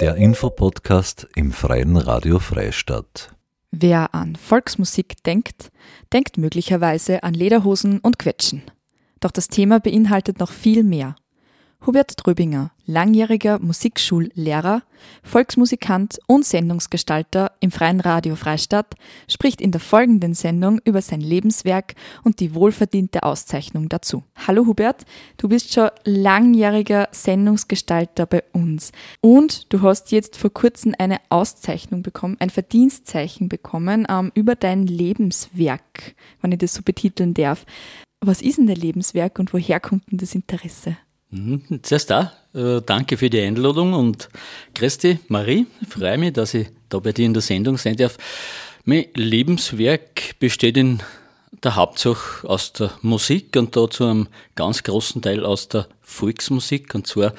Der Infopodcast im Freien Radio Freistadt. Wer an Volksmusik denkt, denkt möglicherweise an Lederhosen und Quetschen. Doch das Thema beinhaltet noch viel mehr. Hubert Tröbinger, langjähriger Musikschullehrer, Volksmusikant und Sendungsgestalter im Freien Radio Freistadt, spricht in der folgenden Sendung über sein Lebenswerk und die wohlverdiente Auszeichnung dazu. Hallo Hubert, du bist schon langjähriger Sendungsgestalter bei uns und du hast jetzt vor kurzem eine Auszeichnung bekommen, ein Verdienstzeichen bekommen ähm, über dein Lebenswerk, wenn ich das so betiteln darf. Was ist denn dein Lebenswerk und woher kommt denn das Interesse? Mhm. Zuerst da, äh, danke für die Einladung und Christi, Marie, freue mich, dass ich da bei dir in der Sendung sein darf. Mein Lebenswerk besteht in der Hauptsache aus der Musik und da zu einem ganz großen Teil aus der Volksmusik und zwar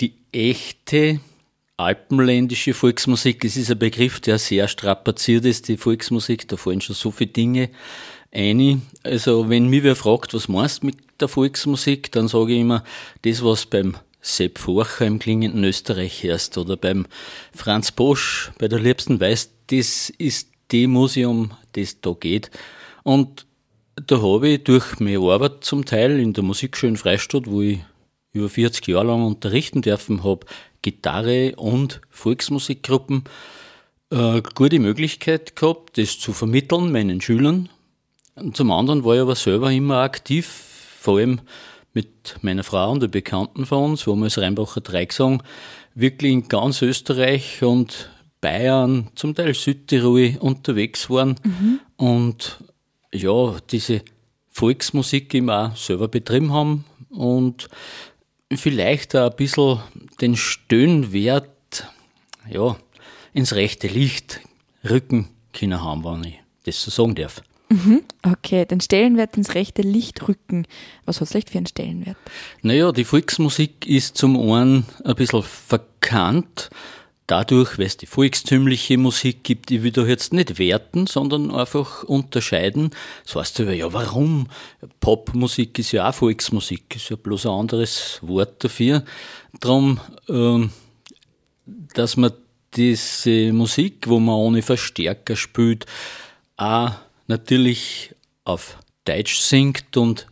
die echte alpenländische Volksmusik. Es ist ein Begriff, der sehr strapaziert ist, die Volksmusik, da fallen schon so viele Dinge ein. Also wenn mich wer fragt, was meinst du mit der Volksmusik, dann sage ich immer, das, was beim Sepp Forcher im klingenden Österreich herrscht oder beim Franz Bosch bei der Liebsten Weiß, das ist die Musik, um das da geht. Und da habe ich durch meine Arbeit zum Teil in der Musikschule Freistadt, wo ich über 40 Jahre lang unterrichten dürfen habe, Gitarre und Volksmusikgruppen, äh, gute Möglichkeit gehabt, das zu vermitteln meinen Schülern. Und zum anderen war ich aber selber immer aktiv vor allem mit meiner Frau und den Bekannten von uns, wo wir als Rheinbacher Dreigesang wirklich in ganz Österreich und Bayern, zum Teil Südtirol unterwegs waren mhm. und ja, diese Volksmusik immer auch selber betrieben haben und vielleicht auch ein bisschen den Stöhnwert ja, ins rechte Licht rücken können haben, wenn ich das so sagen darf. Mhm, okay, den Stellenwert ins rechte Licht rücken. Was hat es vielleicht für einen Stellenwert? Naja, die Volksmusik ist zum einen ein bisschen verkannt, dadurch, weil es die volkstümliche Musik gibt, die wir da jetzt nicht werten, sondern einfach unterscheiden. Das heißt ja, warum? Popmusik ist ja auch Volksmusik, ist ja bloß ein anderes Wort dafür. Darum, ähm, dass man diese Musik, wo man ohne Verstärker spielt, auch natürlich auf Deutsch singt und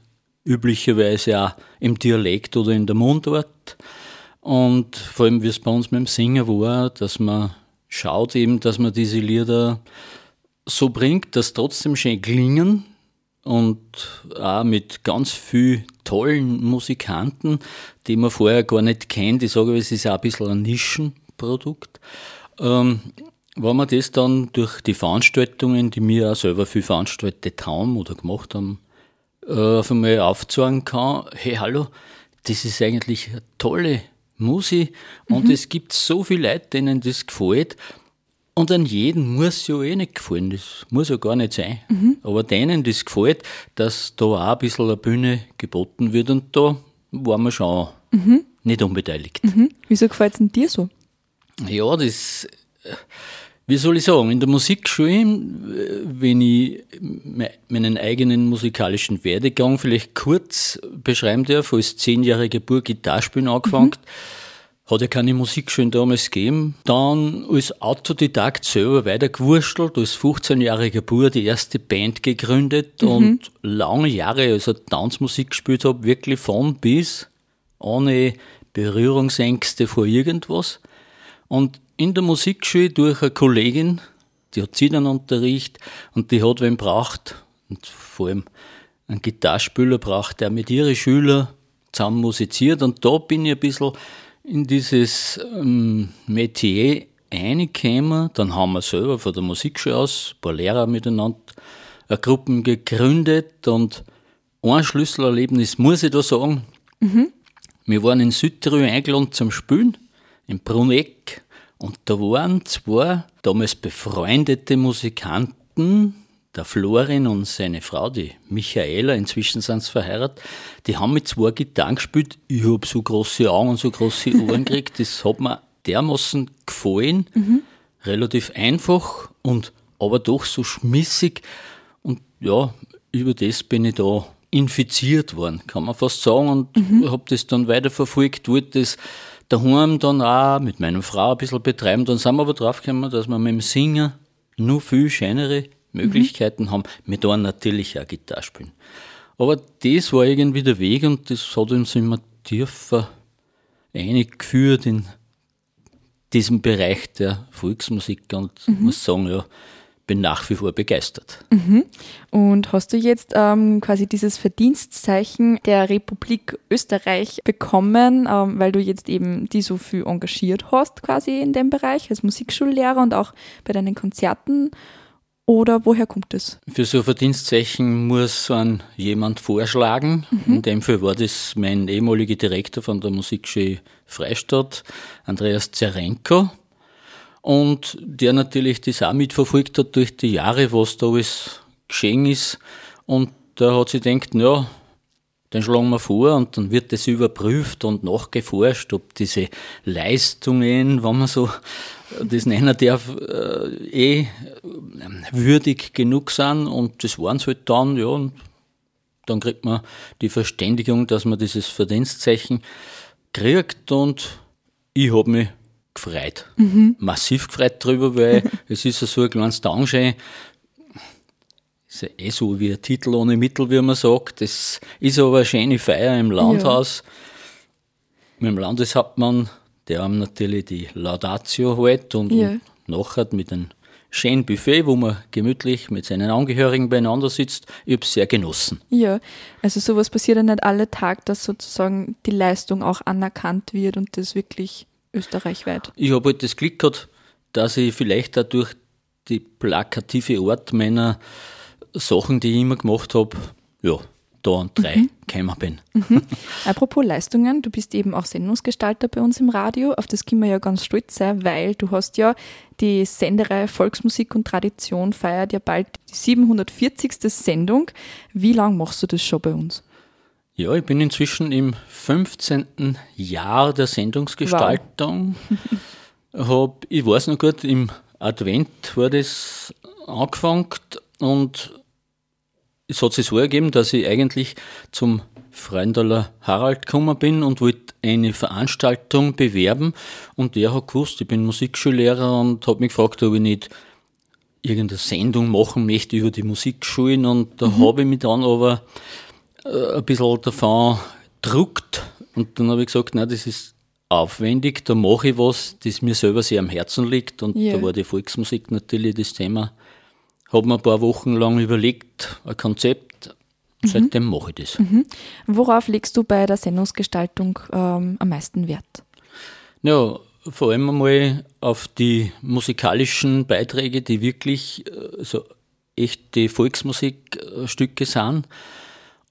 üblicherweise auch im Dialekt oder in der Mundart. Und vor allem, wie es bei uns mit dem Singen war, dass man schaut eben, dass man diese Lieder so bringt, dass trotzdem schön klingen und auch mit ganz vielen tollen Musikanten, die man vorher gar nicht kennt. Ich sage, es ist auch ein bisschen ein Nischenprodukt. Ähm, wenn man das dann durch die Veranstaltungen, die wir auch selber viel veranstaltet haben oder gemacht haben, äh, auf einmal aufzeigen kann, hey, hallo, das ist eigentlich eine tolle Musik und mhm. es gibt so viele Leute, denen das gefällt. Und an jeden muss ja eh nicht gefallen, das muss ja gar nicht sein. Mhm. Aber denen das gefällt, dass da auch ein bisschen eine Bühne geboten wird und da waren wir schon mhm. nicht unbeteiligt. Mhm. Wieso gefällt es denn dir so? Ja, das wie soll ich sagen, in der Musikschule, wenn ich meinen eigenen musikalischen Werdegang vielleicht kurz beschreiben darf, als zehnjähriger Bub Gitarrespielen angefangen, mhm. hat ja keine Musikschule damals gegeben. Dann als Autodidakt selber weitergewurschtelt, als 15-jähriger Bub die erste Band gegründet mhm. und lange Jahre also Tanzmusik gespielt habe, wirklich von bis, ohne Berührungsängste vor irgendwas. Und in der Musikschule durch eine Kollegin, die hat Zinnernunterricht und die hat wen braucht und vor allem einen Gitarrspieler braucht, der mit ihren Schülern zusammen musiziert und da bin ich ein bisschen in dieses ähm, Metier reingekommen. Dann haben wir selber von der Musikschule aus ein paar Lehrer miteinander eine Gruppen gegründet und ein Schlüsselerlebnis muss ich da sagen. Mhm. Wir waren in Südtirol eingeladen zum Spielen, in Bruneck und da waren zwei damals befreundete Musikanten, der Florin und seine Frau, die Michaela, inzwischen sind sie verheiratet, die haben mit zwei Gitarren gespielt. Ich habe so große Augen und so große Ohren gekriegt. Das hat mir dermaßen gefallen. Mhm. Relativ einfach und aber doch so schmissig. Und ja, über das bin ich da infiziert worden, kann man fast sagen. Und mhm. habe das dann weiterverfolgt, wollte das daheim dann auch mit meiner Frau ein bisschen betreiben. Dann sind wir aber draufgekommen, dass wir mit dem Singen nur viel schönere Möglichkeiten mhm. haben. Wir da natürlich auch Gitarre spielen. Aber das war irgendwie der Weg und das hat uns immer tiefer eingeführt in diesem Bereich der Volksmusik und mhm. muss sagen, ja, bin nach wie vor begeistert. Mhm. Und hast du jetzt ähm, quasi dieses Verdienstzeichen der Republik Österreich bekommen, ähm, weil du jetzt eben die so viel engagiert hast quasi in dem Bereich als Musikschullehrer und auch bei deinen Konzerten? Oder woher kommt das? Für so ein Verdienstzeichen muss ein jemand vorschlagen. Mhm. In dem Fall war das mein ehemaliger Direktor von der Musikschule Freistadt, Andreas Zerenko. Und der natürlich das auch mitverfolgt hat durch die Jahre, was da alles geschehen ist. Und da hat sich gedacht, ja, den schlagen wir vor und dann wird das überprüft und nachgeforscht, ob diese Leistungen, wenn man so das nennen darf, äh, eh würdig genug sind und das waren es halt dann, ja, und dann kriegt man die Verständigung, dass man dieses Verdienstzeichen kriegt und ich habe mich gefreut. Mhm. Massiv gefreut drüber, weil es ist so ein kleines Dankeschön ist ja eh so wie ein Titel ohne Mittel, wie man sagt. Das ist aber eine schöne Feier im Landhaus. Ja. Mit dem Landeshauptmann, der haben natürlich die Laudatio halt und, ja. und nachher mit einem schönen Buffet, wo man gemütlich mit seinen Angehörigen beieinander sitzt. Ich habe es sehr genossen. Ja, also sowas passiert ja nicht alle Tag, dass sozusagen die Leistung auch anerkannt wird und das wirklich österreichweit. Ich habe halt das Glück gehabt, dass ich vielleicht dadurch die plakative Art meiner Sachen, die ich immer gemacht habe, ja, da an drei mhm. gekommen bin. Mhm. Apropos Leistungen, du bist eben auch Sendungsgestalter bei uns im Radio. Auf das können wir ja ganz stolz sein, weil du hast ja die Sendereihe Volksmusik und Tradition feiert ja bald die 740. Sendung. Wie lange machst du das schon bei uns? Ja, ich bin inzwischen im 15. Jahr der Sendungsgestaltung. Wow. Hab, ich weiß noch gut, im Advent war das angefangen und es hat sich so ergeben, dass ich eigentlich zum Freundaler Harald gekommen bin und wollte eine Veranstaltung bewerben. Und der hat gewusst, ich bin Musikschullehrer und hat mich gefragt, ob ich nicht irgendeine Sendung machen möchte über die Musikschulen. Und da mhm. habe ich mich dann aber äh, ein bisschen davon gedruckt. Und dann habe ich gesagt, nein, das ist aufwendig, da mache ich was, das mir selber sehr am Herzen liegt. Und ja. da war die Volksmusik natürlich das Thema habe mir ein paar Wochen lang überlegt, ein Konzept. Mhm. Seitdem mache ich das. Mhm. Worauf legst du bei der Sendungsgestaltung ähm, am meisten Wert? Ja, vor allem einmal auf die musikalischen Beiträge, die wirklich äh, so echte Volksmusikstücke sind.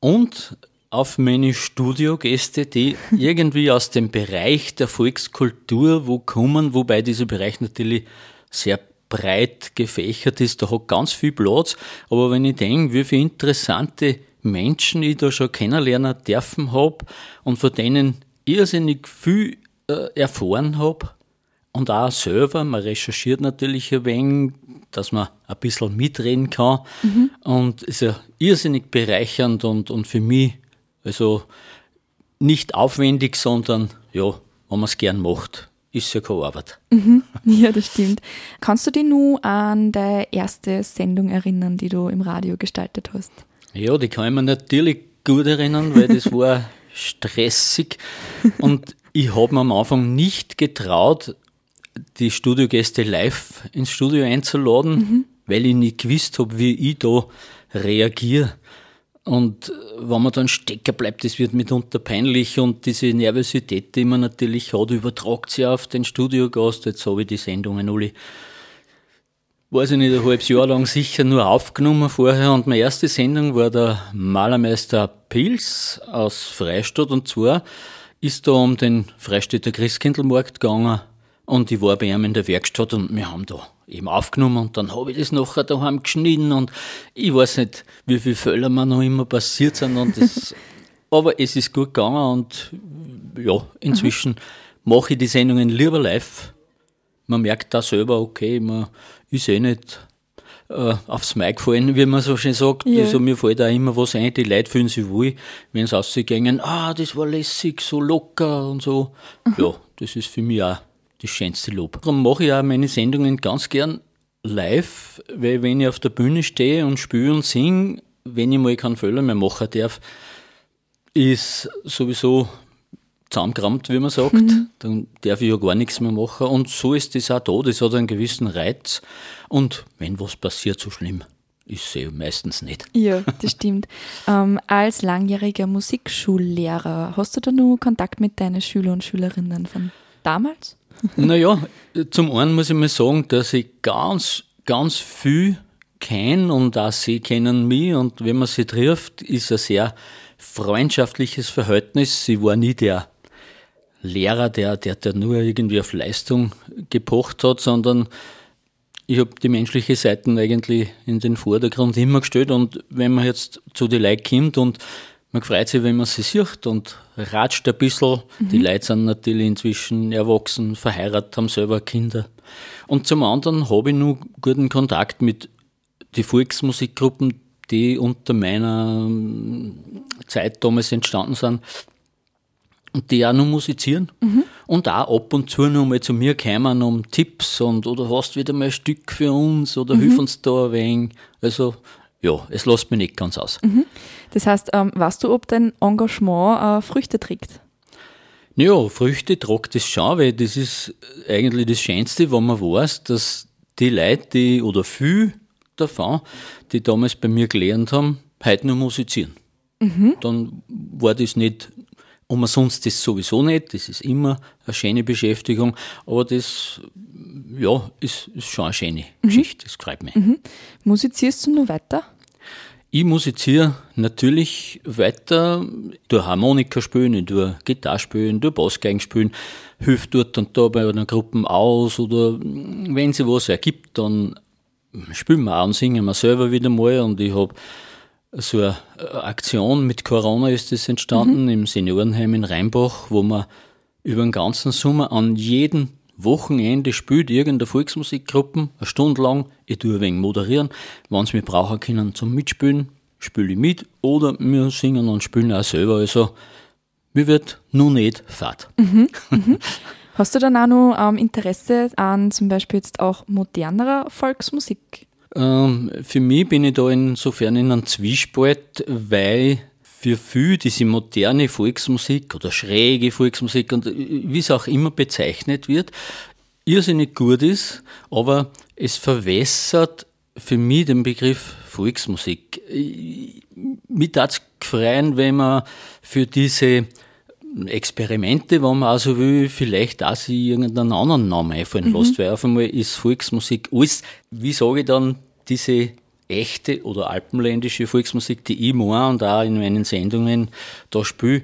Und auf meine Studiogäste, die irgendwie aus dem Bereich der Volkskultur wo kommen, wobei dieser Bereich natürlich sehr breit gefächert ist, da hat ganz viel Platz. Aber wenn ich denke, wie viele interessante Menschen ich da schon kennenlernen dürfen habe und von denen irrsinnig viel äh, erfahren habe und auch selber, man recherchiert natürlich ein wenig, dass man ein bisschen mitreden kann mhm. und ist ja irrsinnig bereichernd und, und für mich also nicht aufwendig, sondern ja, wenn man es gern macht ist ja keine Arbeit. Mhm. Ja, das stimmt. Kannst du dich nur an deine erste Sendung erinnern, die du im Radio gestaltet hast? Ja, die kann ich mir natürlich gut erinnern, weil das war stressig und ich habe mir am Anfang nicht getraut, die Studiogäste live ins Studio einzuladen, mhm. weil ich nicht gewusst habe, wie ich da reagiere. Und wenn man dann stecken bleibt, das wird mitunter peinlich und diese Nervosität, die man natürlich hat, übertragt sie auf den Studiogast. Jetzt habe ich die Sendungen alle, weiß ich nicht, ein halbes Jahr lang sicher nur aufgenommen vorher und meine erste Sendung war der Malermeister Pils aus Freistadt und zwar ist da um den Freistädter Christkindlmarkt gegangen und ich war bei ihm in der Werkstatt und wir haben da eben aufgenommen und dann habe ich das nachher daheim geschnitten und ich weiß nicht, wie viele Fälle mir noch immer passiert sind und das, aber es ist gut gegangen und ja, inzwischen mhm. mache ich die Sendungen lieber live. Man merkt da selber, okay, man ist eh nicht äh, aufs Mic fallen, wie man so schön sagt. Ja. Also mir fällt da immer was ein, die Leute fühlen sich wohl, wenn sie rausgehen, ah, das war lässig, so locker und so. Ja, das ist für mich auch das schönste Lob. Darum mache ich auch meine Sendungen ganz gern live, weil wenn ich auf der Bühne stehe und spiele und singe, wenn ich mal keinen Fehler mehr machen darf, ist sowieso zusammengerammt, wie man sagt. Dann darf ich ja gar nichts mehr machen. Und so ist das auch da. Das hat einen gewissen Reiz. Und wenn was passiert, so schlimm ist es meistens nicht. Ja, das stimmt. ähm, als langjähriger Musikschullehrer, hast du da nur Kontakt mit deinen Schüler und Schülerinnen von damals? Naja, zum einen muss ich mal sagen, dass ich ganz, ganz viel kenne und auch sie kennen mich. Und wenn man sie trifft, ist ein sehr freundschaftliches Verhältnis. Sie war nie der Lehrer, der, der, der nur irgendwie auf Leistung gepocht hat, sondern ich habe die menschliche Seite eigentlich in den Vordergrund immer gestellt. Und wenn man jetzt zu den Leuten kommt und man freut sich, wenn man sie sieht und ratscht ein bisschen. Die Leute sind natürlich inzwischen erwachsen, verheiratet, haben selber Kinder. Und zum anderen habe ich nur guten Kontakt mit den Volksmusikgruppen, die unter meiner ähm, Zeit damals entstanden sind und die auch noch musizieren und auch ab und zu noch mal zu mir kommen um Tipps und oder hast wieder mal ein Stück für uns oder hilf uns da ein wenig. Also ja, es lässt mich nicht ganz aus. Das heißt, ähm, weißt du, ob dein Engagement äh, Früchte trägt? Ja, Früchte tragt das schon, weil das ist eigentlich das Schönste, wenn man weiß, dass die Leute, die, oder viel davon, die damals bei mir gelernt haben, heute noch musizieren. Dann war das nicht umsonst das sowieso nicht, das ist immer eine schöne Beschäftigung, aber das, ja, ist, ist schon eine schöne Geschichte, das freut mich. Musizierst du nur weiter? Ich musiziere natürlich weiter, durch Harmonika spielen, ich tue Gitarre spielen, durch Bassgeigen spielen, hilf dort und da bei einer Gruppe aus oder wenn sie was ergibt, dann spielen wir auch und singen wir selber wieder mal. Und ich habe so eine Aktion mit Corona ist das entstanden im Seniorenheim in Rheinbach, wo man über den ganzen Sommer an jedem Wochenende spielt irgendeine Volksmusikgruppe, eine Stunde lang. Ich tue ein wenig moderieren. Wenn sie mich brauchen können zum Mitspielen, spiele ich mit oder wir singen und spielen auch selber. Also, mir wird nur nicht fad. Hast du dann auch noch ähm, Interesse an zum Beispiel jetzt auch modernerer Volksmusik? Ähm, für mich bin ich da insofern in einem Zwiespalt, weil für viele diese moderne Volksmusik oder schräge Volksmusik und äh, wie es auch immer bezeichnet wird, irrsinnig gut ist, aber es verwässert für mich den Begriff Volksmusik. Ich- Mich tat's freuen, wenn man für diese Experimente, wenn man also will, vielleicht auch sich irgendeinen anderen Namen einfallen lässt, weil auf einmal ist Volksmusik alles, wie sage ich dann, diese echte oder alpenländische Volksmusik, die ich mache und auch in meinen Sendungen da spiele,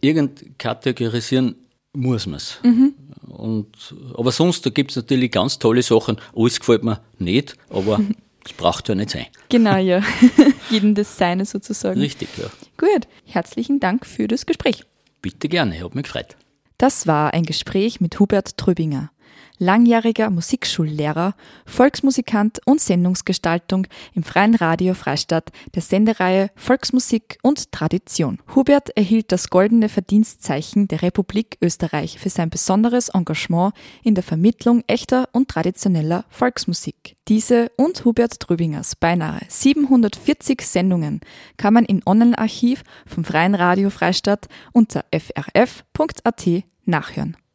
irgend kategorisieren muss man es. Und, aber sonst, da gibt es natürlich ganz tolle Sachen. Alles gefällt mir nicht, aber es braucht ja nicht sein. Genau, ja. Jedem das Seine sozusagen. Richtig, ja. Gut, herzlichen Dank für das Gespräch. Bitte gerne, hat mich gefreut. Das war ein Gespräch mit Hubert Tröbinger, langjähriger Musikschullehrer, Volksmusikant und Sendungsgestaltung im Freien Radio Freistadt der Sendereihe Volksmusik und Tradition. Hubert erhielt das goldene Verdienstzeichen der Republik Österreich für sein besonderes Engagement in der Vermittlung echter und traditioneller Volksmusik. Diese und Hubert Tröbingers beinahe 740 Sendungen kann man im Online-Archiv vom Freien Radio Freistadt unter frf.at nachhören.